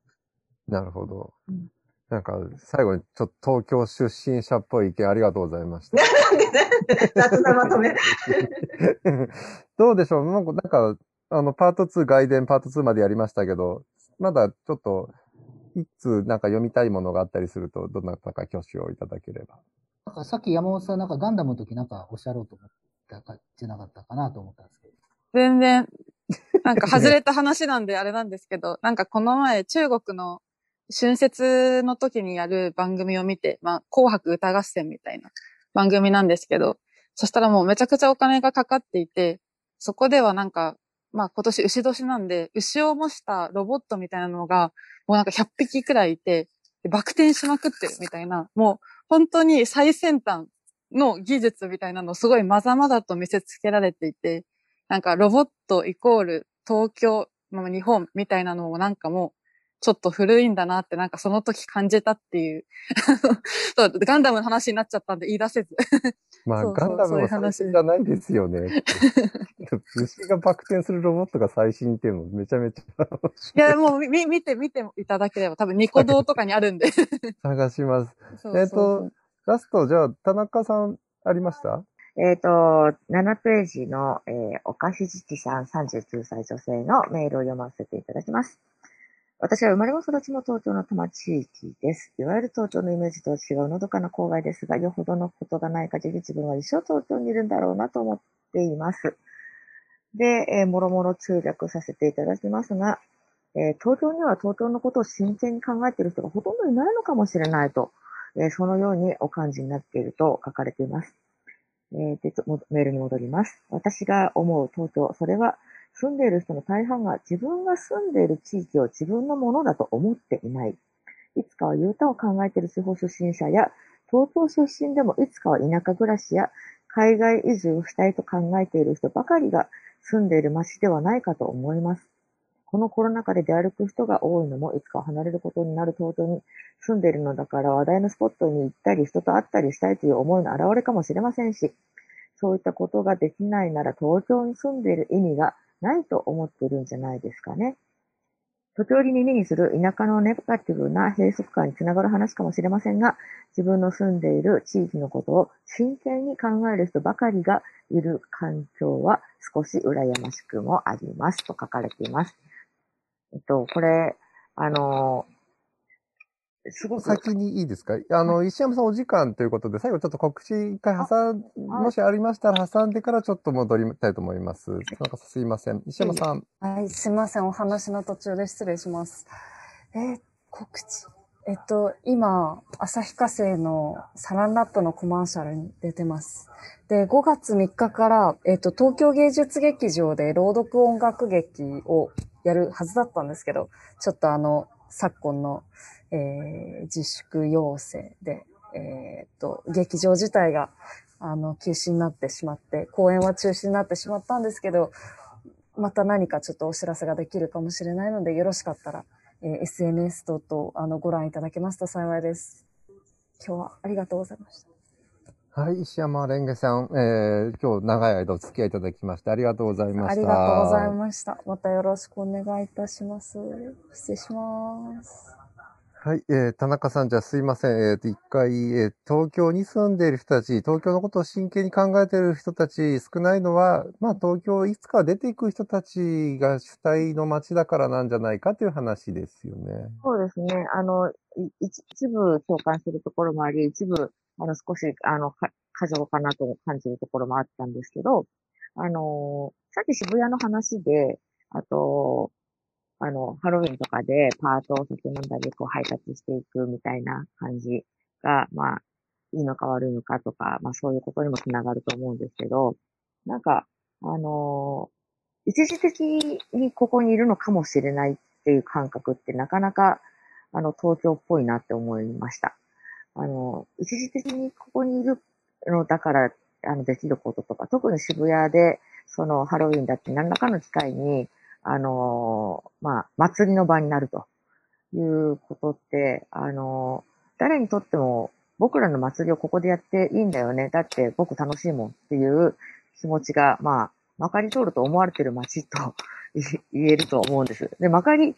Speaker 2: なるほど
Speaker 9: うん。
Speaker 2: なんか、最後にちょっと東京出身者っぽい意見ありがとうございました。
Speaker 9: なんでね、雑なまとめ。<laughs>
Speaker 2: どうでしょう？なんか、なんかあの、パート2、外伝パート2までやりましたけど、まだちょっと、いつなんか読みたいものがあったりすると、どなたか挙手をいただければ。
Speaker 3: なんかさっき山本さんなんかガンダムの時なんかおっしゃろうと思ったか、じゃなかったかなと思ったんですけど。
Speaker 6: 全然、なんか外れた話なんであれなんですけど、なんかこの前中国の春節の時にやる番組を見て、まあ紅白歌合戦みたいな番組なんですけど、そしたらもうめちゃくちゃお金がかかっていて、そこではなんか、まあ今年牛年なんで、牛を模したロボットみたいなのが、もうなんか100匹くらいいて、でバク転しまくってるみたいな、もう本当に最先端の技術みたいなのをすごいまざまざと見せつけられていて、なんかロボットイコール東京、まあ、日本みたいなのもなんかもうちょっと古いんだなってなんかその時感じたっていう。<laughs> そうガンダムの話になっちゃったんで言い出せず。
Speaker 2: まあ、
Speaker 6: そうそう
Speaker 2: ガンダムは最
Speaker 6: そういう話
Speaker 2: 新じゃないですよね。牛がバク転するロボットが最新っていうのめちゃめちゃ <laughs>
Speaker 6: いや、もうみ見てみていただければ多分ニコ動とかにあるんで。<laughs>
Speaker 2: 探します。
Speaker 6: そう
Speaker 2: えっ、
Speaker 6: そう
Speaker 2: と、ラスト、じゃあ、田中さん、ありました？
Speaker 4: えっ、と、7ページの、えーお菓子父さん39歳女性のメールを読ませていただきます。私は生まれも育ちも東京の多摩地域です。いわゆる東京のイメージとは違うのどかな郊外ですが、よほどのことがない限り自分は一生東京にいるんだろうなと思っています。で、えーもろもろ通略させていただきますが、えー東京には東京のことを真剣に考えている人がほとんどいないのかもしれないと、えーそのようにお感じになっていると書かれています。えーで、メールに戻ります。私が思う東京、それは住んでいる人の大半が自分が住んでいる地域を自分のものだと思っていない。いつかは U ターンを考えている地方出身者や、東京出身でもいつかは田舎暮らしや海外移住したいと考えている人ばかりが住んでいる街ではないかと思います。このコロナ禍で出歩く人が多いのも、いつか離れることになる東京に住んでいるのだから話題のスポットに行ったり、人と会ったりしたいという思いの表れかもしれませんし、そういったことができないなら東京に住んでいる意味がないと思ってるんじゃないですかね。時折耳にする田舎のネガティブな閉塞感につながる話かもしれませんが、自分の住んでいる地域のことを真剣に考える人ばかりがいる環境は少し羨ましくもありますと書かれています。えっと、これ、あのすごく。
Speaker 2: 先にいいですか？あの、石山さんお時間ということで、最後ちょっと告知一回挟ん、もしありましたら挟んでからちょっと戻りたいと思います。なんかすいません。石山さん。
Speaker 5: はい、すいません。お話の途中で失礼します。えー告知。えっと、今、旭化成のサランラップのコマーシャルに出てます。で、5月3日から、えっと、東京芸術劇場で朗読音楽劇をやるはずだったんですけど、ちょっとあの、昨今の、えー自粛要請で、えーっと、劇場自体が、あの、休止になってしまって、公演は中止になってしまったんですけど、また何かちょっとお知らせができるかもしれないので、よろしかったら、えー SNS 等々、あの、ご覧いただけますと幸いです。今日はありがとうございました。
Speaker 2: はい、石山レンゲさん、えー、今日長い間お付き合いいただきましてありがとうございました。
Speaker 5: ありがとうございました。またよろしくお願いいたします。失礼します。
Speaker 2: はい、えー、田中さん、じゃあすいません。えっ、と、一回、えー東京に住んでいる人たち、東京のことを真剣に考えている人たち少ないのは、まあ、東京いつか出ていく人たちが主体の街だからなんじゃないかという話ですよね。
Speaker 4: そうですね。あの、一部共感するところもあり、一部、あの、少し、あの、過剰かなと感じるところもあったんですけど、あの、さっき渋谷の話で、あと、あの、ハロウィンとかでパートを酒飲んだり、こう配達していくみたいな感じが、まあ、いいのか悪いのかとか、まあそういうことにもつながると思うんですけど、なんか、あの、一時的にここにいるのかもしれないっていう感覚ってなかなか、あの、東京っぽいなって思いました。あの、一時的にここにいるのだから、あの、できることとか、特に渋谷で、その、ハロウィンだって何らかの機会に、あの、まあ、祭りの場になるということって、あの、誰にとっても、僕らの祭りをここでやっていいんだよね。だって僕楽しいもんっていう気持ちが、まあ、まかり通ると思われてる街と言えると思うんです。で、まかり、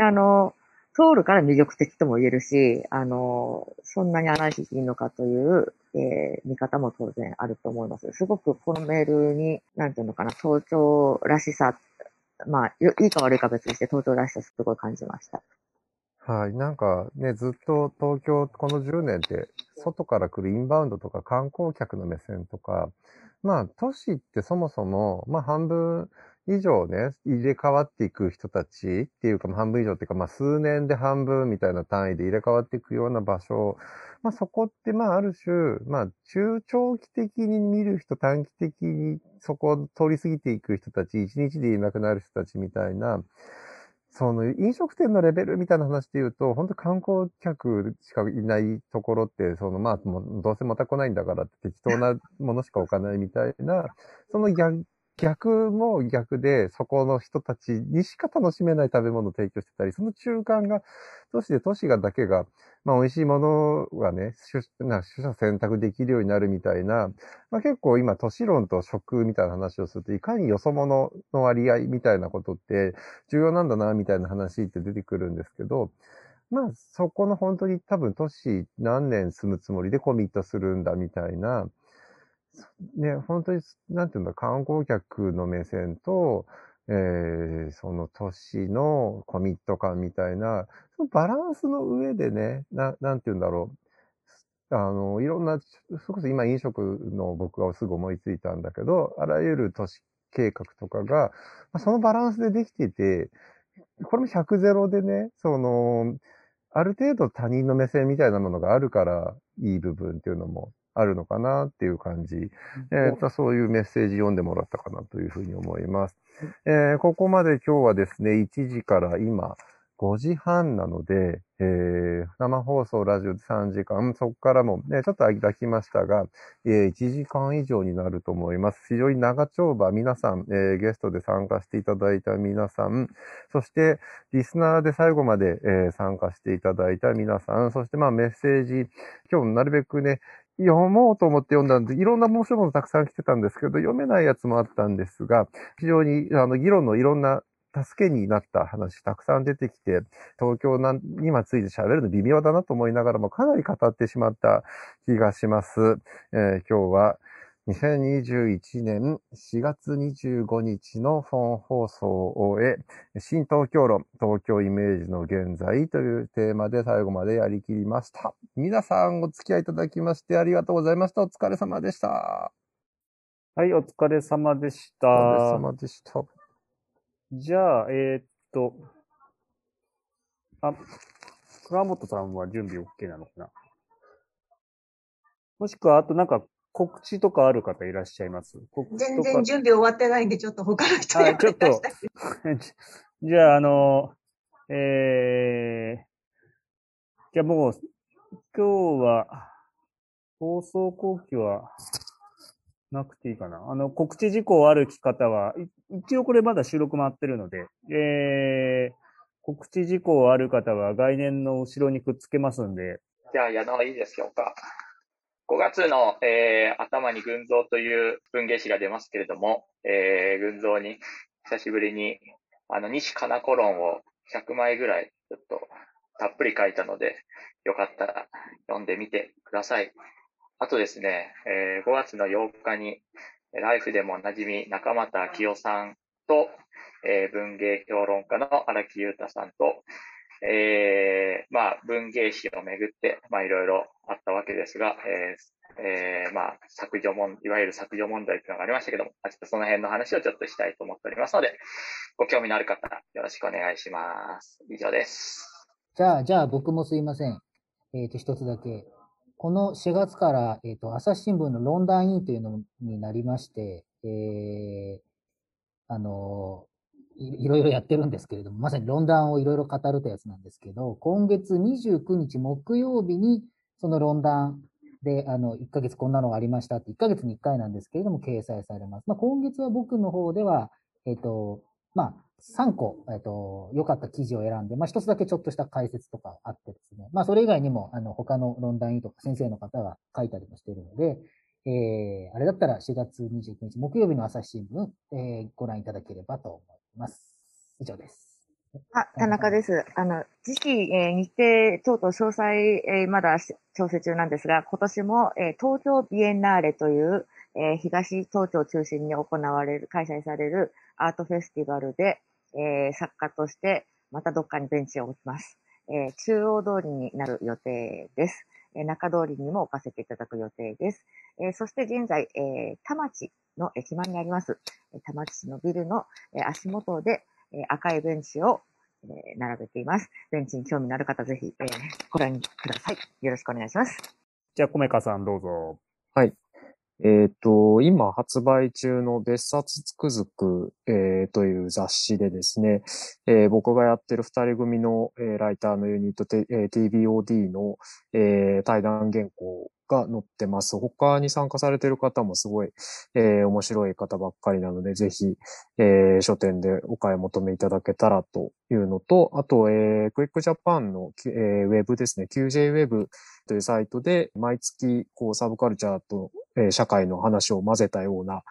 Speaker 4: あの、通るから魅力的とも言えるし、あの、そんなにアナリシスいいのかという、えー見方も当然あると思います。すごくこのメールに、なんていうのかな、東京らしさ、まあ、いいか悪いか別にして東京らしさすごい感じました。
Speaker 2: はい。なんかね、ずっと東京、この10年で、外から来るインバウンドとか観光客の目線とか、まあ、都市ってそもそも、まあ、半分以上ね、入れ替わっていく人たちっていうか、半分以上っていうか、まあ、数年で半分みたいな単位で入れ替わっていくような場所、まあ、そこって、まあ、ある種、まあ、中長期的に見る人、短期的にそこを通り過ぎていく人たち、一日でいなくなる人たちみたいな、その飲食店のレベルみたいな話で言うと、本当観光客しかいないところって、そのまあ、どうせまた来ないんだから適当なものしか置かないみたいな、その逆逆も逆で、そこの人たちにしか楽しめない食べ物を提供してたり、その中間が、都市で都市がだけが、まあ美味しいものがね、取な取捨選択できるようになるみたいな、まあ結構今都市論と食みたいな話をすると、いかによそ者の割合みたいなことって重要なんだな、みたいな話って出てくるんですけど、まあそこの本当に多分都市何年住むつもりでコミットするんだみたいな、ね、本当に、なんていうんだ、観光客の目線と、えーその都市のコミット感みたいな、そのバランスの上でね、ななんていうんだろう。あの、いろんな、そこそ今飲食の僕がすぐ思いついたんだけど、あらゆる都市計画とかが、まあそのバランスでできてて、これも100ゼロでね、その、ある程度他人の目線みたいなものがあるからいい部分っていうのもあるのかなっていう感じ。えーとそういうメッセージ読んでもらったかなというふうに思います。えーここまで今日はですね、1時から今、5時半なので、えー、生放送、ラジオで3時間、そこからも、ね、ちょっと間きましたが、えー、1時間以上になると思います。非常に長丁場、皆さん、えー、ゲストで参加していただいた皆さん、そして、リスナーで最後まで、えー、参加していただいた皆さん、そしてまあメッセージ、今日なるべくね、読もうと思って読んだんで、いろんな面白いものたくさん来てたんですけど、読めないやつもあったんですが、非常にあの議論のいろんな助けになった話たくさん出てきて、東京に今ついて喋るの微妙だなと思いながらもかなり語ってしまった気がします。えー、今日は2021年4月25日の本放送を終え、新東京論、東京イメージの現在というテーマで最後までやりきりました。皆さんお付き合いいただきましてありがとうございました。お疲れ様でした。
Speaker 10: はい、お疲れ様でした。
Speaker 2: お疲れ様でした。
Speaker 10: じゃあ、えー、っと、あ、倉本さんは準備 OK なのかな？もしくは、あとなんか告知とかある方いらっしゃいます？
Speaker 9: 全然準備終わってないんで、ちょっと他の人や
Speaker 10: ちょっと、<laughs> じゃあ、あの、えー、じゃあもう、今日は、放送後期は、なくていいかな？あの、告知事項ある方は、一応これまだ収録回ってるので、えー、告知事項ある方は概念の後ろにくっつけますんで。
Speaker 7: じゃあ、矢野いいですよか。5月の、えー、頭に群像という文芸誌が出ますけれども、えー、群像に久しぶりに、あの、西かなコロンを100枚ぐらい、ちょっと、たっぷり書いたので、よかったら読んでみてください。あとですね、えー、5月の8日に、ライフでもおなじみ中俣清夫さんと、えー、文芸評論家の荒木裕太さんと、えー、まあ、文芸誌をめぐって、まあ、いろいろあったわけですが、えー、えー、まあ、削除問、いわゆる削除問題というのがありましたけども、ちょっとその辺の話をちょっとしたいと思っておりますので、ご興味のある方、よろしくお願いします。以上です。
Speaker 3: じゃあ、じゃあ僕もすいません。えっ、ー、と、一つだけ。この4月から、えっ、ー、と、朝日新聞のロンダンインというのになりまして、えー、あのい、ろいろやってるんですけれども、まさにロンダンをいろいろ語るというやつなんですけど、今月29日木曜日に、そのロンダンで、あの、1ヶ月こんなのがありましたって、1ヶ月に1回なんですけれども、掲載されます。まあ、今月は僕の方では、えっ、ー、と、まあ、3個、えっ、ー、と、良かった記事を選んで、まあ、一つだけちょっとした解説とかあってですね。まあ、それ以外にも、あの、他の論壇員とか先生の方が書いたりもしているので、えー、あれだったら4月29日木曜日の朝日新聞、えー、ご覧いただければと思います。ます以上です。
Speaker 4: あ、田中です。あの、時期、えー、日程等々詳細、えー、まだ調整中なんですが、今年も、えー、東京ビエンナーレという、えー、東東京を中心に行われる、開催されるアートフェスティバルで、えー、作家としてまたどっかにベンチを置きます。えー、中央通りになる予定です。えー、中通りにも置かせていただく予定です。えー、そして現在、えー、田町の駅前にあります、田町のビルの、えー、足元で、えー、赤いベンチを、えー、並べています。ベンチに興味のある方、ぜひ、えー、ご覧ください。よろしくお願いします。
Speaker 10: じゃあ、米川さんどうぞ。
Speaker 8: はい。えっ、ー、と、今発売中の別冊つくづく、えー、という雑誌でですね、えー、僕がやってる二人組の、えー、ライターのユニット、えー、TBOD の、えー、対談原稿が載ってます。他に参加されてる方もすごい、えー、面白い方ばっかりなので、ぜひ、えー、書店でお買い求めいただけたらというのと、あと、えー、クイックジャパンの、えー、ウェブですね、QJWeb というサイトで、毎月、こう、サブカルチャーと、えー、社会の話を混ぜたような、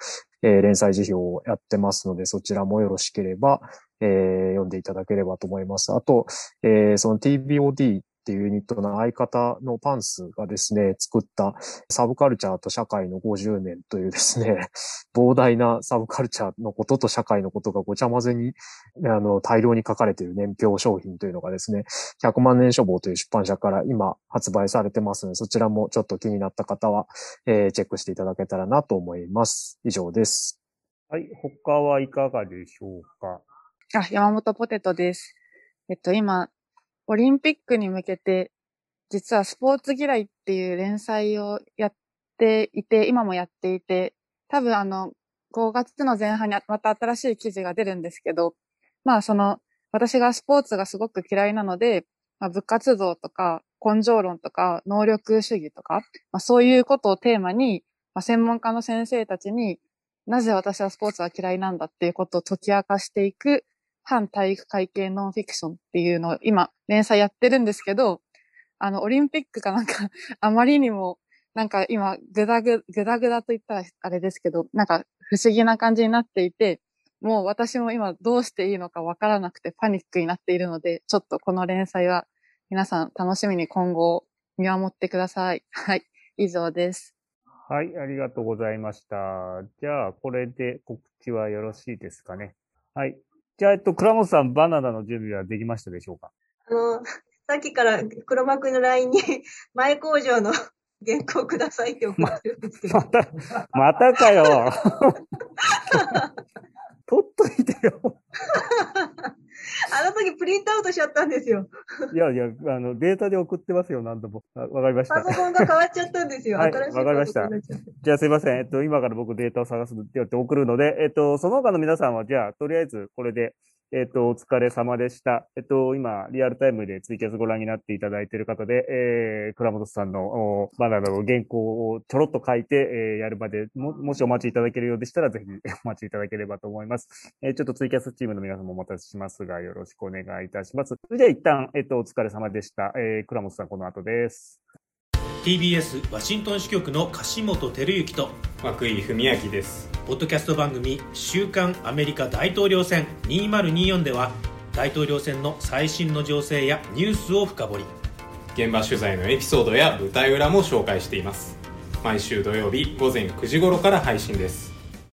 Speaker 8: えー、連載辞表をやってますので、そちらもよろしければ、えー、読んでいただければと思います。あと、えー、その TBOD っていうユニットの相方のパンスがですね、作ったサブカルチャーと社会の50年というですね、<laughs> 膨大なサブカルチャーのことと社会のことがごちゃ混ぜに、あの、大量に書かれている年表商品というのがですね、100万年書房という出版社から今発売されてますので、そちらもちょっと気になった方は、えー、チェックしていただけたらなと思います。以上です。
Speaker 10: はい、他はいかがでしょうか？
Speaker 6: あ、山本ポテトです。えっと、今、オリンピックに向けて、実はスポーツ嫌いっていう連載をやっていて、今もやっていて、多分あの、5月の前半にまた新しい記事が出るんですけど、まあその、私がスポーツがすごく嫌いなので、まあ、部活動とか根性論とか能力主義とか、まあ、そういうことをテーマに、まあ、専門家の先生たちになぜ私はスポーツは嫌いなんだっていうことを解き明かしていく反体育会系ノンフィクションっていうのを今連載やってるんですけど、あの、オリンピックかなんか <laughs> あまりにも、なんか今、ぐだぐ、ぐだぐだと言ったらあれですけど、なんか不思議な感じになっていて、もう私も今どうしていいのかわからなくてパニックになっているので、ちょっとこの連載は皆さん楽しみに今後見守ってください。はい。以上です。
Speaker 10: はい、ありがとうございました。じゃあ、これで告知はよろしいですかね。はい。じゃあ、えっと、倉本さん、バナナの準備はできましたでしょうか？
Speaker 9: あの、さっきから黒幕の LINE に、<laughs> 前工場の原稿くださいって送ってるんですけど。
Speaker 10: また、またかよ。<laughs> 取っといてよ。
Speaker 9: あの時プリントアウトしちゃったんですよ。
Speaker 10: いやいや、あの、データで送ってますよ、何度も。わかりました。
Speaker 9: パソコンが変わっちゃったんですよ。
Speaker 10: はい、わかりました。じゃあすいません。えっと、今から僕データを探すってやって送るので、えっと、その他の皆さんは、じゃあ、とりあえずこれで、えっ、と、お疲れ様でした。えっ、と、今、リアルタイムでツイキャスご覧になっていただいている方で、えー、倉本さんのバナナの原稿をちょろっと書いて、えー、やるまでも、もしお待ちいただけるようでしたら、ぜひお待ちいただければと思います。えー、ちょっとツイキャスチームの皆さんもお待たせしますが、よろしくお願いいたします。それでは一旦、えっ、と、お疲れ様でした。えー、倉本さん、この後です。
Speaker 11: TBS ワシントン支局の樫本照之と
Speaker 12: 涌井文明です
Speaker 11: ポッドキャスト番組「週刊アメリカ大統領選2024」では大統領選の最新の情勢やニュースを深掘り
Speaker 12: 現場取材のエピソードや舞台裏も紹介しています毎週土曜日午前9時頃から配信です